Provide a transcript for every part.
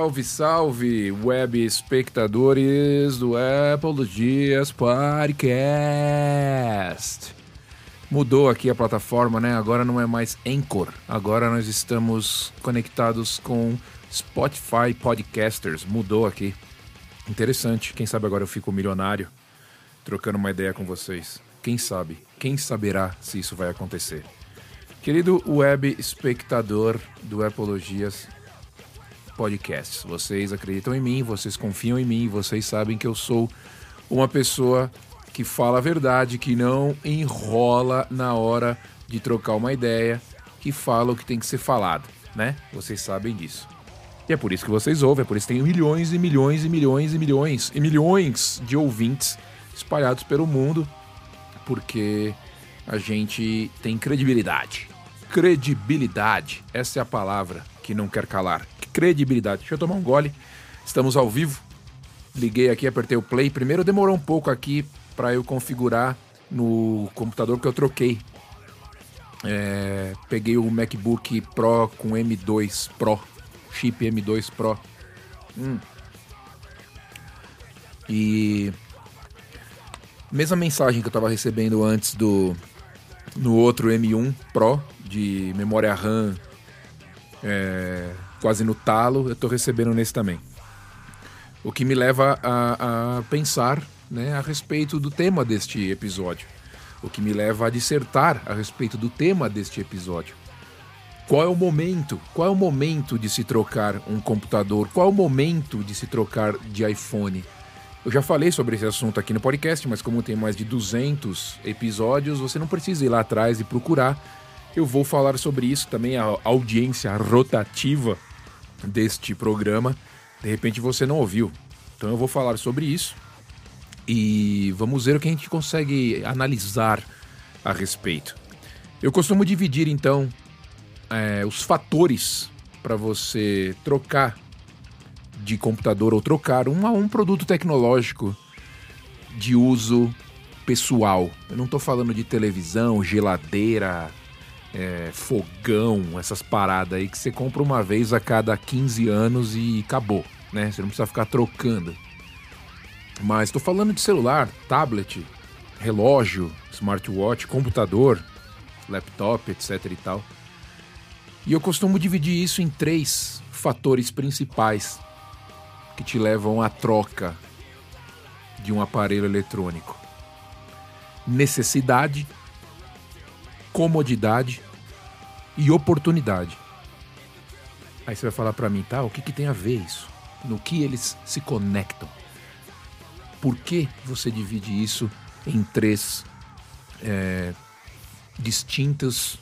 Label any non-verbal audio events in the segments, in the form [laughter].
Salve, salve, web espectadores do Apple Dias Podcast. Mudou aqui a plataforma, né? Agora não é mais Anchor. Agora nós estamos conectados com Spotify Podcasters. Mudou aqui. Interessante. Quem sabe agora eu fico milionário trocando uma ideia com vocês. Quem sabe? Quem saberá se isso vai acontecer? Querido web espectador do Apologias Podcasts, vocês acreditam em mim, vocês confiam em mim, vocês sabem que eu sou uma pessoa que fala a verdade, que não enrola na hora de trocar uma ideia, que fala o que tem que ser falado, né? Vocês sabem disso. E é por isso que vocês ouvem, é por isso que tem milhões e milhões e milhões e milhões e milhões de ouvintes espalhados pelo mundo, porque a gente tem credibilidade. Credibilidade, essa é a palavra que não quer calar. Credibilidade. Deixa eu tomar um gole. Estamos ao vivo. Liguei aqui, apertei o play. Primeiro demorou um pouco aqui para eu configurar no computador que eu troquei. É, peguei o MacBook Pro com M2 Pro, chip M2 Pro. Hum. E mesma mensagem que eu estava recebendo antes do no outro M1 Pro de memória RAM é, quase no talo, eu estou recebendo nesse também. O que me leva a, a pensar né, a respeito do tema deste episódio. O que me leva a dissertar a respeito do tema deste episódio. Qual é o momento? Qual é o momento de se trocar um computador? Qual é o momento de se trocar de iPhone? Eu já falei sobre esse assunto aqui no podcast, mas como tem mais de 200 episódios, você não precisa ir lá atrás e procurar. Eu vou falar sobre isso também, a audiência rotativa deste programa. De repente você não ouviu. Então eu vou falar sobre isso e vamos ver o que a gente consegue analisar a respeito. Eu costumo dividir então é, os fatores para você trocar de computador ou trocar um a um produto tecnológico de uso pessoal. Eu não estou falando de televisão, geladeira, é, fogão, essas paradas aí que você compra uma vez a cada 15 anos e acabou, né? Você não precisa ficar trocando. Mas estou falando de celular, tablet, relógio, smartwatch, computador, laptop, etc e tal. E eu costumo dividir isso em três fatores principais que te levam à troca de um aparelho eletrônico: necessidade, comodidade e oportunidade. Aí você vai falar para mim, tá? O que, que tem a ver isso? No que eles se conectam? Por que você divide isso em três é, distintas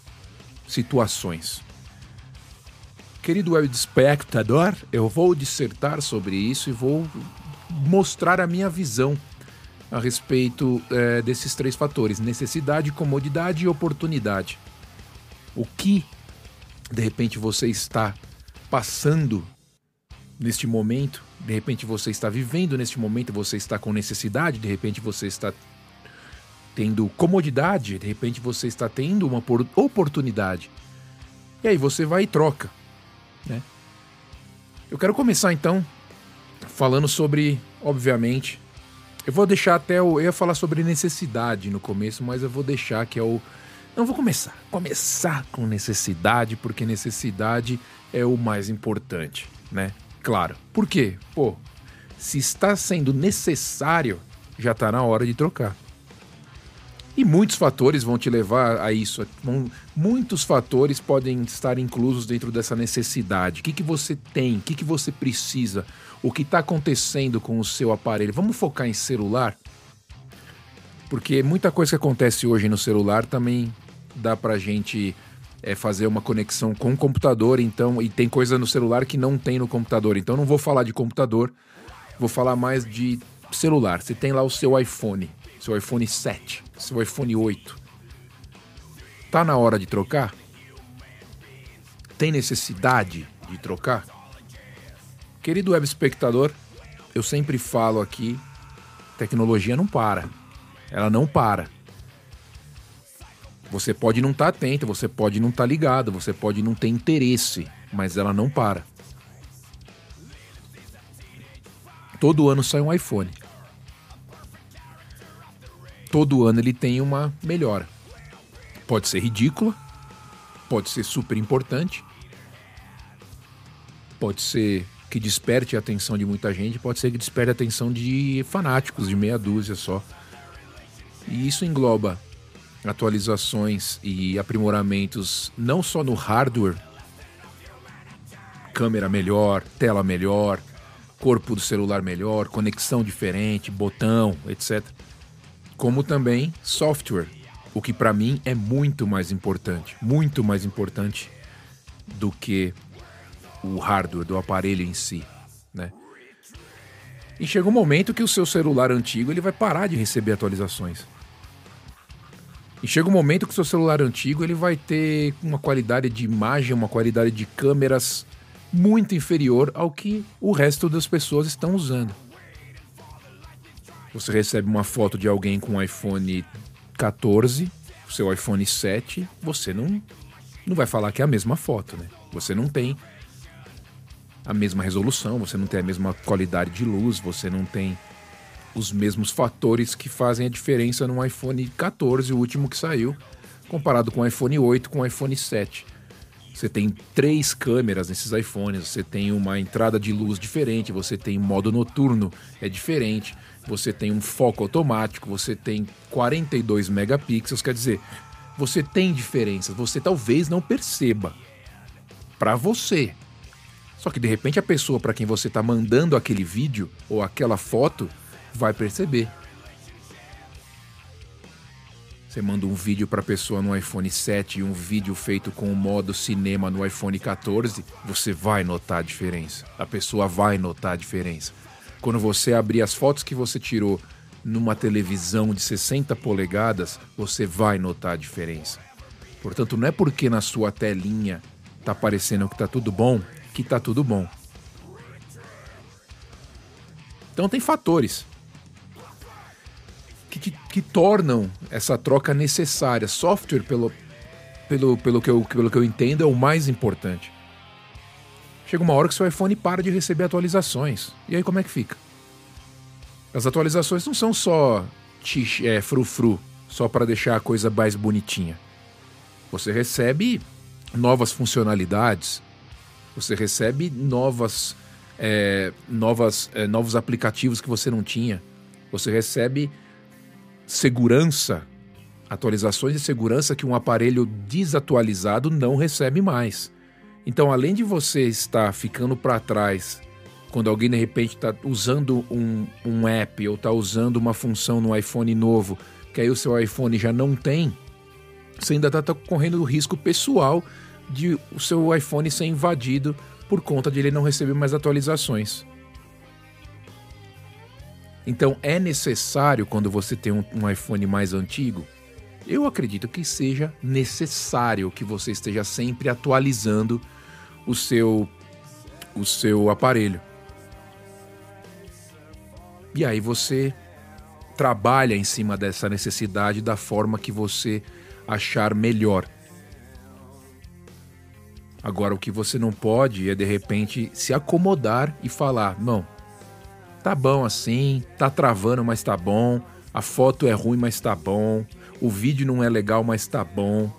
situações? Querido web espectador, eu vou dissertar sobre isso e vou mostrar a minha visão a respeito é, desses três fatores: necessidade, comodidade e oportunidade. O que de repente você está passando neste momento, de repente você está vivendo neste momento, você está com necessidade, de repente você está tendo comodidade, de repente você está tendo uma oportunidade. E aí você vai e troca. Né? Eu quero começar então falando sobre, obviamente, eu vou deixar até o. Eu ia falar sobre necessidade no começo, mas eu vou deixar que é o. Não vou começar. Começar com necessidade, porque necessidade é o mais importante, né? Claro. Por quê? Pô, se está sendo necessário, já está na hora de trocar. E muitos fatores vão te levar a isso. Muitos fatores podem estar inclusos dentro dessa necessidade. O que, que você tem? O que, que você precisa? O que está acontecendo com o seu aparelho? Vamos focar em celular? Porque muita coisa que acontece hoje no celular também dá para gente é, fazer uma conexão com o computador, então, e tem coisa no celular que não tem no computador. Então não vou falar de computador, vou falar mais de celular. Você tem lá o seu iPhone seu iPhone 7, seu iPhone 8. Tá na hora de trocar? Tem necessidade de trocar? Querido web espectador, eu sempre falo aqui, tecnologia não para. Ela não para. Você pode não estar tá atento, você pode não estar tá ligado, você pode não ter interesse, mas ela não para. Todo ano sai um iPhone. Todo ano ele tem uma melhora. Pode ser ridícula, pode ser super importante, pode ser que desperte a atenção de muita gente, pode ser que desperte a atenção de fanáticos, de meia dúzia só. E isso engloba atualizações e aprimoramentos não só no hardware, câmera melhor, tela melhor, corpo do celular melhor, conexão diferente, botão, etc. Como também software, o que para mim é muito mais importante, muito mais importante do que o hardware do aparelho em si, né? E chega um momento que o seu celular antigo ele vai parar de receber atualizações. E chega um momento que o seu celular antigo ele vai ter uma qualidade de imagem, uma qualidade de câmeras muito inferior ao que o resto das pessoas estão usando. Você recebe uma foto de alguém com um iPhone 14, seu iPhone 7, você não não vai falar que é a mesma foto, né? Você não tem a mesma resolução, você não tem a mesma qualidade de luz, você não tem os mesmos fatores que fazem a diferença no iPhone 14, o último que saiu, comparado com o iPhone 8 com o iPhone 7. Você tem três câmeras nesses iPhones, você tem uma entrada de luz diferente, você tem modo noturno, é diferente, você tem um foco automático, você tem 42 megapixels, quer dizer, você tem diferenças, você talvez não perceba. Para você. Só que de repente a pessoa para quem você está mandando aquele vídeo ou aquela foto vai perceber. Você manda um vídeo para a pessoa no iPhone 7 e um vídeo feito com o modo cinema no iPhone 14, você vai notar a diferença. A pessoa vai notar a diferença. Quando você abrir as fotos que você tirou numa televisão de 60 polegadas, você vai notar a diferença. Portanto, não é porque na sua telinha tá parecendo que tá tudo bom, que tá tudo bom. Então tem fatores que, que, que, tornam essa troca necessária. Software, pelo, pelo, pelo, que eu, pelo que eu entendo, é o mais importante. Chega uma hora que seu iPhone para de receber atualizações. E aí como é que fica? As atualizações não são só tix, é, frufru, só para deixar a coisa mais bonitinha. Você recebe novas funcionalidades, você recebe novas, é, novas, é, novos aplicativos que você não tinha, você recebe segurança, atualizações de segurança que um aparelho desatualizado não recebe mais. Então, além de você estar ficando para trás quando alguém de repente está usando um, um app ou está usando uma função no iPhone novo, que aí o seu iPhone já não tem, você ainda está tá correndo o risco pessoal de o seu iPhone ser invadido por conta de ele não receber mais atualizações. Então é necessário, quando você tem um, iPhone mais antigo, eu acredito que seja necessário que você esteja sempre atualizando o seu, o seu aparelho. E aí você trabalha em cima dessa necessidade da forma que você achar melhor. Agora, o que você não pode é de repente se acomodar e falar: não, tá bom assim, tá travando, mas tá bom. A foto é ruim, mas tá bom. O vídeo não é legal, mas tá bom.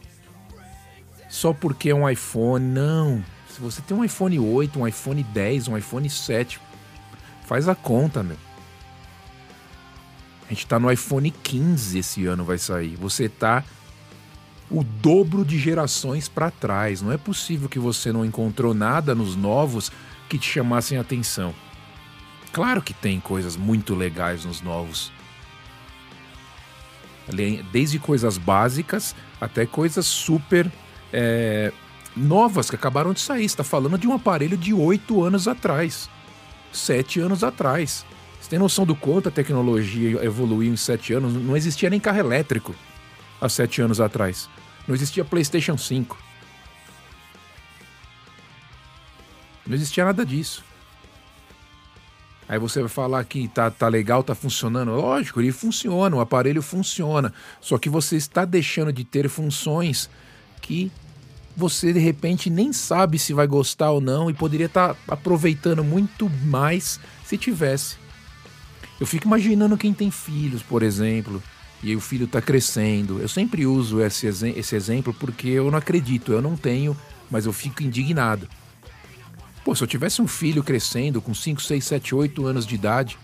Só porque é um iPhone, não. Se você tem um iPhone 8, um iPhone 10, um iPhone 7, faz a conta, meu. A gente tá no iPhone 15 esse ano vai sair. Você tá o dobro de gerações para trás. Não é possível que você não encontrou nada nos novos que te chamassem atenção. Claro que tem coisas muito legais nos novos. Desde coisas básicas até coisas super é, novas que acabaram de sair. está falando de um aparelho de oito anos atrás, sete anos atrás. Você tem noção do quanto a tecnologia evoluiu em sete anos? Não existia nem carro elétrico há sete anos atrás. Não existia PlayStation 5. Não existia nada disso. Aí você vai falar que tá, tá legal, tá funcionando. Lógico, ele funciona, o aparelho funciona. Só que você está deixando de ter funções que você de repente nem sabe se vai gostar ou não e poderia estar tá aproveitando muito mais se tivesse. Eu fico imaginando quem tem filhos, por exemplo, e o filho está crescendo. Eu sempre uso esse, esse exemplo porque eu não acredito, eu não tenho, mas eu fico indignado. Pô, se eu tivesse um filho crescendo com 5, 6, 7, 8 anos de idade,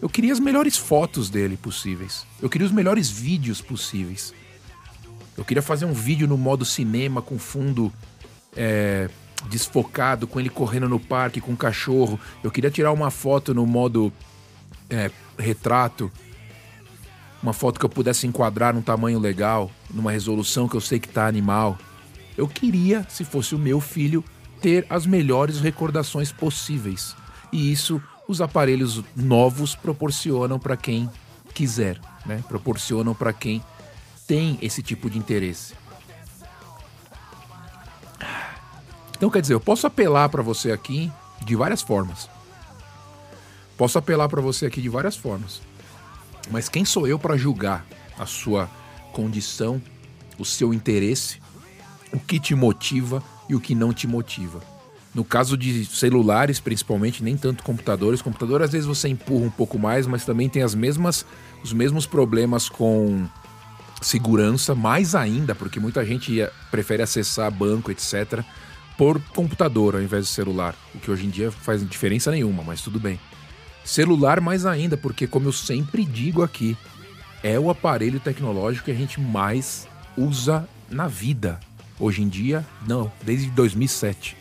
eu queria as melhores fotos dele possíveis. Eu queria os melhores vídeos possíveis. Eu queria fazer um vídeo no modo cinema com fundo é, desfocado, com ele correndo no parque com um cachorro. Eu queria tirar uma foto no modo é, retrato uma foto que eu pudesse enquadrar num tamanho legal, numa resolução que eu sei que tá animal. Eu queria, se fosse o meu filho, ter as melhores recordações possíveis. E isso os aparelhos novos proporcionam para quem quiser, né? Proporcionam para quem tem esse tipo de interesse. Então, quer dizer, eu posso apelar para você aqui de várias formas. Posso apelar para você aqui de várias formas. Mas quem sou eu para julgar a sua condição, o seu interesse, o que te motiva e o que não te motiva? No caso de celulares, principalmente, nem tanto computadores. Computador, às vezes você empurra um pouco mais, mas também tem as mesmas, os mesmos problemas com segurança, mais ainda, porque muita gente prefere acessar banco, etc., por computador ao invés de celular. O que hoje em dia faz diferença nenhuma, mas tudo bem. Celular mais ainda, porque como eu sempre digo aqui, é o aparelho tecnológico que a gente mais usa na vida. Hoje em dia, não, desde 2007.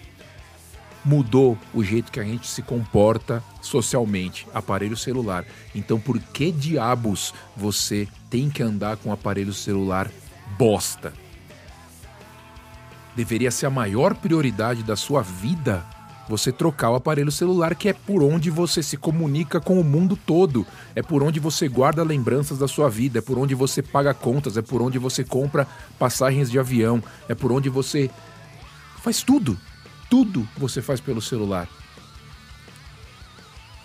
Mudou o jeito que a gente se comporta socialmente, aparelho celular. Então, por que diabos você tem que andar com um aparelho celular bosta? Deveria ser a maior prioridade da sua vida você trocar o aparelho celular, que é por onde você se comunica com o mundo todo, é por onde você guarda lembranças da sua vida, é por onde você paga contas, é por onde você compra passagens de avião, é por onde você faz tudo. Tudo você faz pelo celular.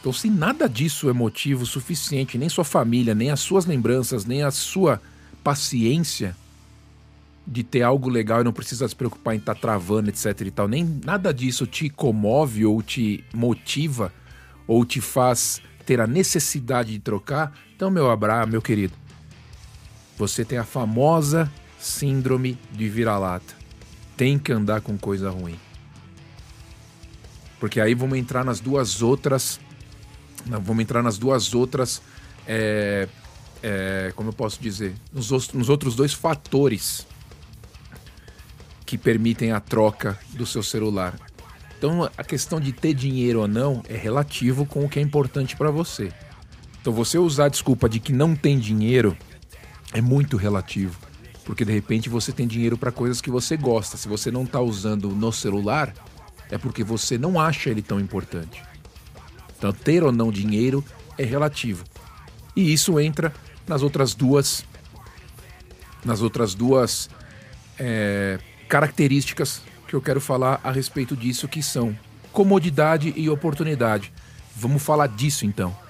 Então, se nada disso é motivo suficiente, nem sua família, nem as suas lembranças, nem a sua paciência de ter algo legal e não precisa se preocupar em estar tá travando, etc e tal. Nem nada disso te comove ou te motiva ou te faz ter a necessidade de trocar. Então, meu abraço, meu querido, você tem a famosa síndrome de vira-lata. Tem que andar com coisa ruim. Porque aí vamos entrar nas duas outras. Vamos entrar nas duas outras. É, é, como eu posso dizer? Nos, nos outros dois fatores que permitem a troca do seu celular. Então, a questão de ter dinheiro ou não é relativo com o que é importante para você. Então, você usar a desculpa de que não tem dinheiro é muito relativo, porque de repente você tem dinheiro para coisas que você gosta. Se você não está usando no celular, é porque você não acha ele tão importante. Então, ter ou não dinheiro é relativo. E isso entra nas outras duas, nas outras duas é, características que eu quero falar a respeito disso, que são comodidade e oportunidade. Vamos falar disso então.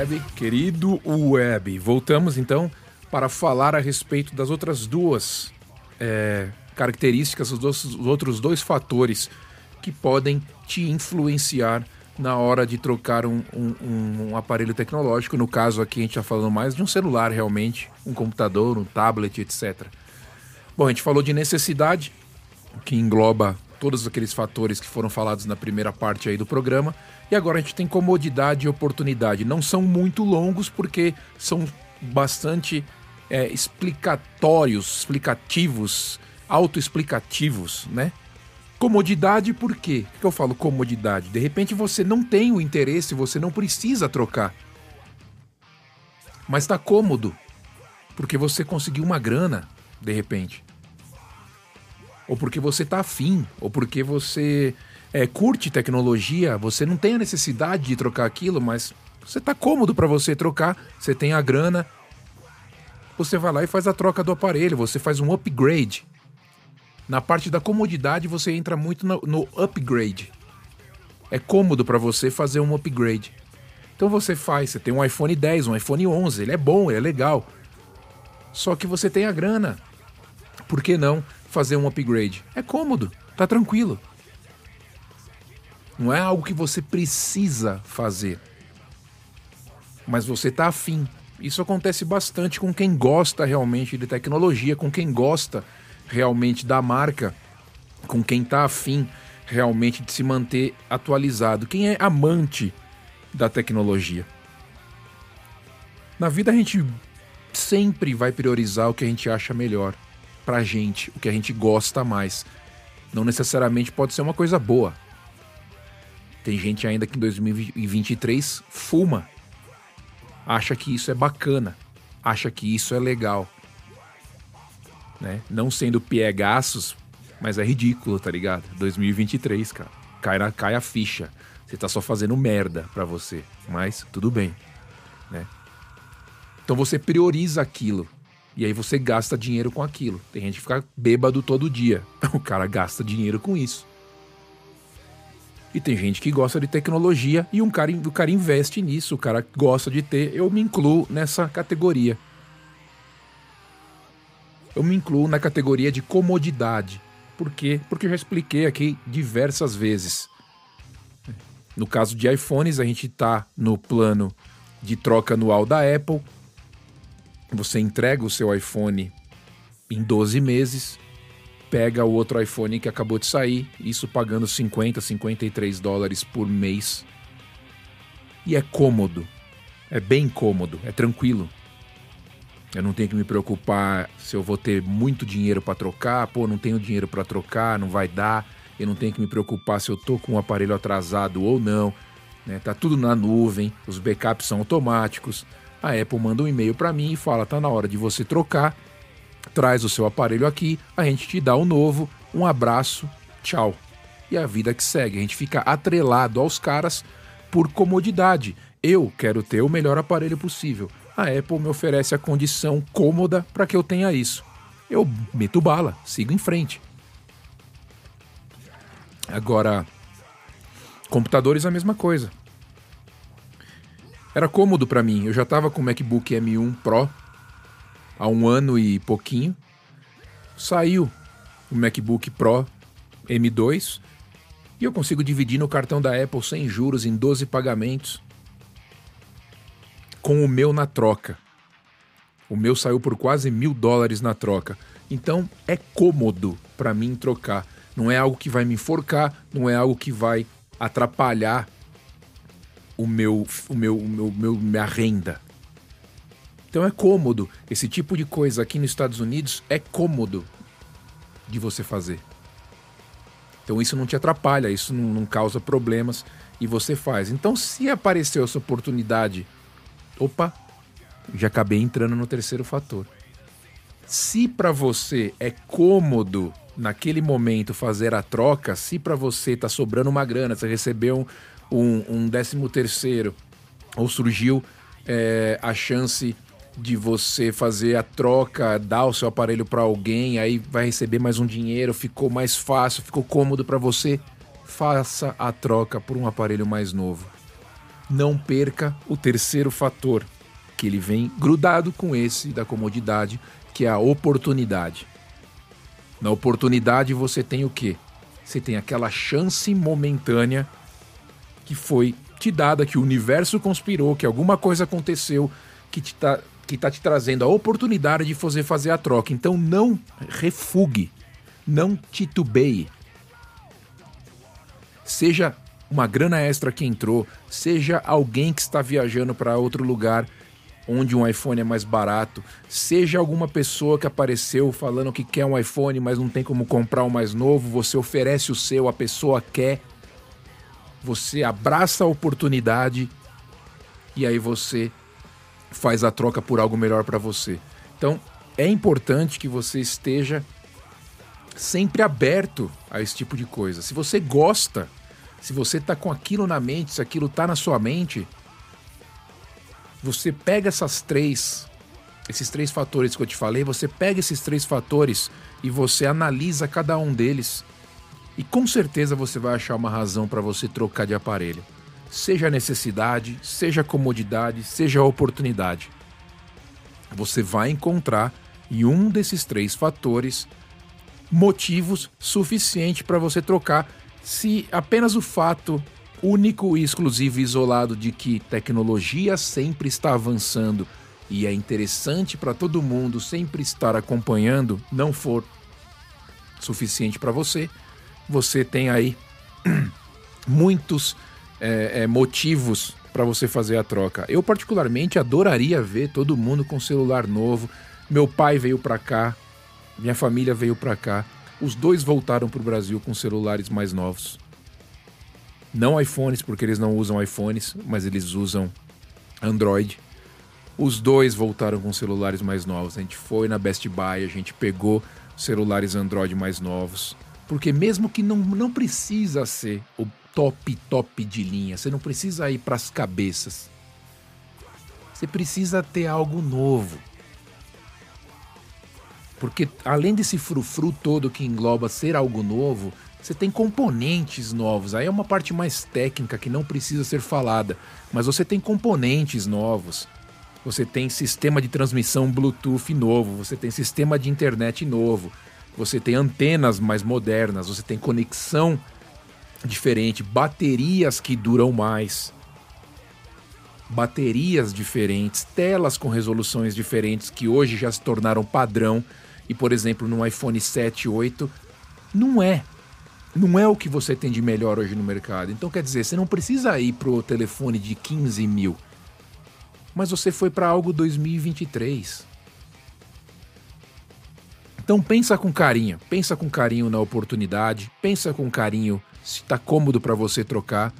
Web, querido Web. Voltamos então para falar a respeito das outras duas é, características, os, dois, os outros dois fatores que podem te influenciar na hora de trocar um, um, um, aparelho tecnológico. No caso aqui, a gente está falando mais de um celular realmente, um computador, um tablet, etc. Bom, a gente falou de necessidade, que engloba todos aqueles fatores que foram falados na primeira parte aí do programa. E agora a gente tem comodidade e oportunidade. Não são muito longos porque são bastante é, explicatórios, explicativos, autoexplicativos, né? Comodidade por quê? Por que eu falo comodidade? De repente você não tem o interesse, você não precisa trocar. Mas está cômodo, porque você conseguiu uma grana, de repente. Ou porque você está afim, ou porque você é, curte tecnologia, você não tem a necessidade de trocar aquilo, mas você está cômodo para você trocar, você tem a grana você vai lá e faz a troca do aparelho, você faz um upgrade. Na parte da comodidade, você entra muito no, no upgrade. É cômodo para você fazer um upgrade. Então você faz, você tem um iPhone 10, um iPhone 11, ele é bom, ele é legal. Só que você tem a grana. Por que não fazer um upgrade? É cômodo, tá tranquilo. Não é algo que você precisa fazer. Mas você tá afim. Isso acontece bastante com quem gosta realmente de tecnologia, com quem gosta realmente da marca, com quem tá afim realmente de se manter atualizado. Quem é amante da tecnologia. Na vida a gente sempre vai priorizar o que a gente acha melhor pra gente, o que a gente gosta mais. Não necessariamente pode ser uma coisa boa. Tem gente ainda que em 2023 fuma. Acha que isso é bacana, acha que isso é legal. Né? Não sendo piegaços, mas é ridículo, tá ligado? 2023, cara. Cai, na, cai a ficha. Você tá só fazendo merda para você, mas tudo bem, né? Então você prioriza aquilo e aí você gasta dinheiro com aquilo. Tem gente que fica bêbado todo dia. [laughs] O cara gasta dinheiro com isso. E tem gente que gosta de tecnologia e um cara, o cara investe nisso, o cara gosta de ter. Eu me incluo nessa categoria. Eu me incluo na categoria de comodidade. Por quê? Porque eu já expliquei aqui diversas vezes. No caso de iPhones, a gente está no plano de troca anual da Apple. Você entrega o seu iPhone em 12 meses, pega o outro iPhone que acabou de sair, isso pagando 50, 53 dólares por mês. E é cômodo. É bem cômodo, é tranquilo. Eu não tenho que me preocupar se eu vou ter muito dinheiro para trocar, pô, não tenho dinheiro para trocar, não vai dar eu não tenho que me preocupar se eu tô com o aparelho atrasado ou não, né? Tá tudo na nuvem, os backups são automáticos. A Apple manda um e-mail para mim e fala: "Tá na hora de você trocar. Traz o seu aparelho aqui, a gente te dá o um novo. Um abraço, tchau." E a vida que segue, a gente fica atrelado aos caras por comodidade. Eu quero ter o melhor aparelho possível. A Apple me oferece a condição cômoda para que eu tenha isso. Eu meto bala, sigo em frente. Agora, computadores a mesma coisa. Era cômodo para mim. Eu já estava com o MacBook M1 Pro há um ano e pouquinho. Saiu o MacBook Pro M2 e eu consigo dividir no cartão da Apple sem juros em 12 pagamentos com o meu na troca. O meu saiu por quase mil dólares na troca. Então é cômodo para mim trocar. Não é algo que vai me enforcar, não é algo que vai atrapalhar o meu, o meu, o meu, meu minha renda. Então é cômodo. Esse tipo de coisa aqui nos Estados Unidos é cômodo de você fazer. Então isso não te atrapalha, isso não, não causa problemas e você faz. Então se apareceu essa oportunidade, opa, já acabei entrando no terceiro fator. Se para você é cômodo naquele momento fazer a troca, se para você tá sobrando uma grana, você recebeu um, um décimo terceiro, ou surgiu é, a chance de você fazer a troca, dar o seu aparelho para alguém, aí vai receber mais um dinheiro, ficou mais fácil, ficou cômodo para você, faça a troca por um aparelho mais novo. Não perca o terceiro fator, que ele vem grudado com esse da comodidade, que é a oportunidade. Na oportunidade você tem o quê? Você tem aquela chance momentânea que foi te dada, que o universo conspirou, que alguma coisa aconteceu, que te tá, que tá te trazendo a oportunidade de fazer, fazer a troca. Então não refugue, não titubeie. Seja uma grana extra que entrou, seja alguém que está viajando para outro lugar onde um iPhone é mais barato, seja alguma pessoa que apareceu falando que quer um iPhone, mas não tem como comprar um mais novo, você oferece o seu, a pessoa quer, você abraça a oportunidade. E aí você faz a troca por algo melhor para você. Então, é importante que você esteja sempre aberto a esse tipo de coisa. Se você gosta, se você está com aquilo na mente, se aquilo está na sua mente, você pega essas três Esses três fatores que eu te falei, você pega esses três fatores e você analisa cada um deles. E com certeza você vai achar uma razão para você trocar de aparelho. Seja necessidade, seja comodidade, seja oportunidade. Você vai encontrar em um desses três fatores motivos suficientes para você trocar se apenas o fato único e exclusivo isolado de que tecnologia sempre está avançando e é interessante para todo mundo sempre estar acompanhando, não for suficiente para você, você tem aí [clears throat] muitos é, é, motivos para você fazer a troca. Eu particularmente adoraria ver todo mundo com celular novo. Meu pai veio para cá, minha família veio para cá. Os dois voltaram para o Brasil com celulares mais novos. Não iPhones, porque eles não usam iPhones, mas eles usam Android. Os dois voltaram com celulares mais novos. A gente foi na Best Buy, a gente pegou celulares Android mais novos. Porque mesmo que não, não precisa ser o top, top de linha, você não precisa ir para as cabeças. Você precisa ter algo novo. Porque além desse frufru todo que engloba ser algo novo, você tem componentes novos. Aí é uma parte mais técnica que não precisa ser falada, mas você tem componentes novos você tem sistema de transmissão Bluetooth novo, você tem sistema de internet novo, você tem antenas mais modernas, você tem conexão diferente, baterias que duram mais, baterias diferentes, telas com resoluções diferentes que hoje já se tornaram padrão e, por exemplo, no iPhone 7, 8, não é. Não é o que você tem de melhor hoje no mercado. Então, quer dizer, você não precisa ir para o telefone de 15 mil mas você foi para algo 2023. Então pensa com carinho, pensa com carinho na oportunidade, pensa com carinho se está cômodo para você trocar,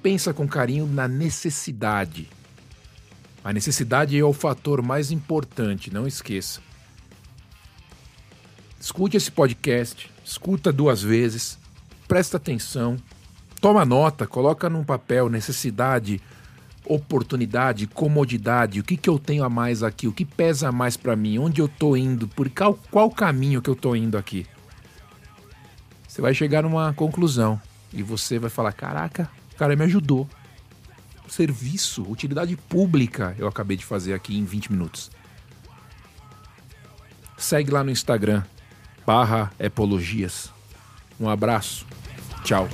pensa com carinho na necessidade. A necessidade é o fator mais importante, não esqueça. Escute esse podcast, escuta duas vezes, presta atenção, toma nota, coloca num papel necessidade, oportunidade, comodidade, o que, que eu tenho a mais aqui, o que pesa mais para mim, onde eu tô indo, por qual, qual caminho que eu tô indo aqui. Você vai chegar numa conclusão e você vai falar: caraca, o cara me ajudou. Serviço, utilidade pública, eu acabei de fazer aqui em 20 minutos. Segue lá no Instagram, barra Epologias. Um abraço, tchau.